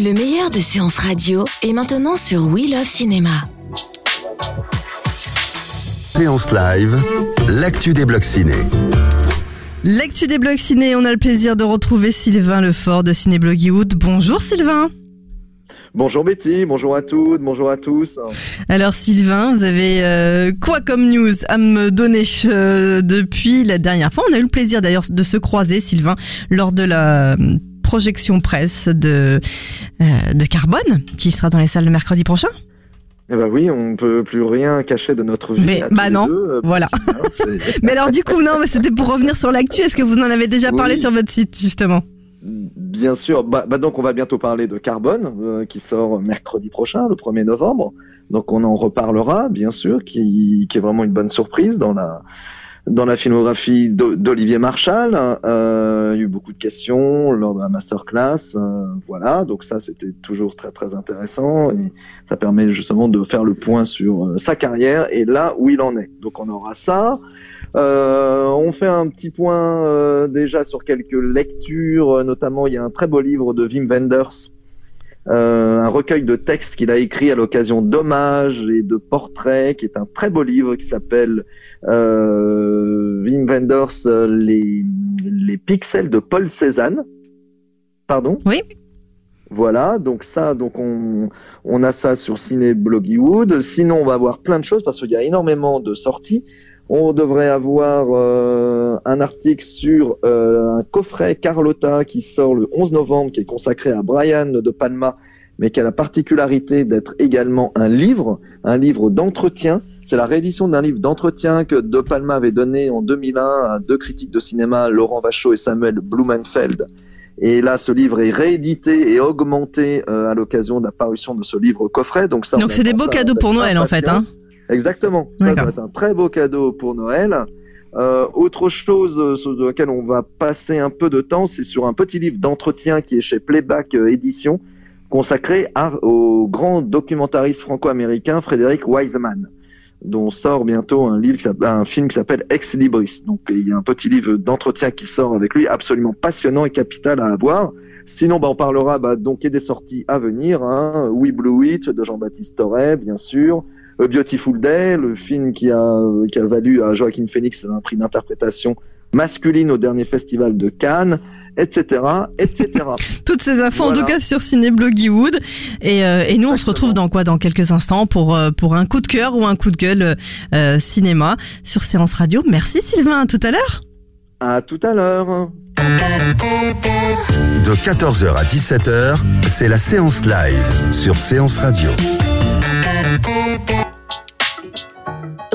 Le meilleur de séances radio est maintenant sur We Love Cinéma. Séance live, l'actu des blocs ciné. L'actu des blogs ciné, on a le plaisir de retrouver Sylvain Lefort de Ciné Bloggywood. Bonjour Sylvain. Bonjour Betty, bonjour à toutes, bonjour à tous. Alors Sylvain, vous avez euh, quoi comme news à me donner euh, depuis la dernière fois? On a eu le plaisir d'ailleurs de se croiser Sylvain lors de la euh, projection presse de, euh, de Carbone qui sera dans les salles le mercredi prochain. Eh ben oui, on peut plus rien cacher de notre vie. Mais bah non, deux, euh, voilà. Mais alors du coup non, mais c'était pour revenir sur l'actu. Est-ce que vous en avez déjà parlé Oui. sur votre site justement? Bien sûr. Bah, bah donc on va bientôt parler de Carbone euh, qui sort mercredi prochain, le 1er novembre. Donc on en reparlera, bien sûr, qui, qui est vraiment une bonne surprise dans la dans la filmographie d'O- d'Olivier Marshall. Euh, il y a eu beaucoup de questions lors de la masterclass. euh, voilà, donc ça c'était toujours très très intéressant et ça permet justement de faire le point sur euh, sa carrière et là où il en est. Donc on aura ça. Euh, on fait un petit point euh, déjà sur quelques lectures, notamment il y a un très beau livre de Wim Wenders, euh, un recueil de textes qu'il a écrit à l'occasion d'hommages et de portraits, qui est un très beau livre qui s'appelle euh, Wim Wenders, euh, les, les pixels de Paul Cézanne. Pardon? Oui. Voilà, donc ça, donc on, on a ça sur Ciné Bloggywood. Sinon, on va avoir plein de choses parce qu'il y a énormément de sorties. On devrait avoir euh, un article sur euh, un coffret Carlotta qui sort le 11 novembre, qui est consacré à Brian de Palma, mais qui a la particularité d'être également un livre, un livre d'entretien. C'est la réédition d'un livre d'entretien que De Palma avait donné en 2001 à deux critiques de cinéma, Laurent Vachaud et Samuel Blumenfeld. Et là, ce livre est réédité et augmenté euh, à l'occasion de la parution de ce livre coffret. Donc ça, Donc on c'est des beaux cadeaux pour Noël, en fait, hein. Exactement. Ça, va être un très beau cadeau pour Noël. Euh, autre chose euh, sur laquelle on va passer un peu de temps, c'est sur un petit livre d'entretien qui est chez Playback euh, Édition, consacré à- au grand documentariste franco-américain Frédéric Wiseman, dont sort bientôt un livre, qui un film qui s'appelle Ex Libris. Donc il y a un petit livre d'entretien qui sort avec lui, absolument passionnant et capital à avoir. Sinon, bah, on parlera bah, donc et des sorties à venir. Hein. We Blue It de Jean-Baptiste Torret, bien sûr. A Beautiful Day, le film qui a, qui a valu à Joaquin Phoenix un prix d'interprétation masculine au dernier festival de Cannes, etc., etc. Toutes ces infos en tout cas sur Ciné Bloggywood et, euh, et nous on se retrouve dans quoi? Dans quelques instants pour euh, pour un coup de cœur ou un coup de gueule euh, cinéma sur Séance Radio. Merci Sylvain, à tout à l'heure. à tout à l'heure. De 14h à 17h, c'est la séance live sur Séance Radio.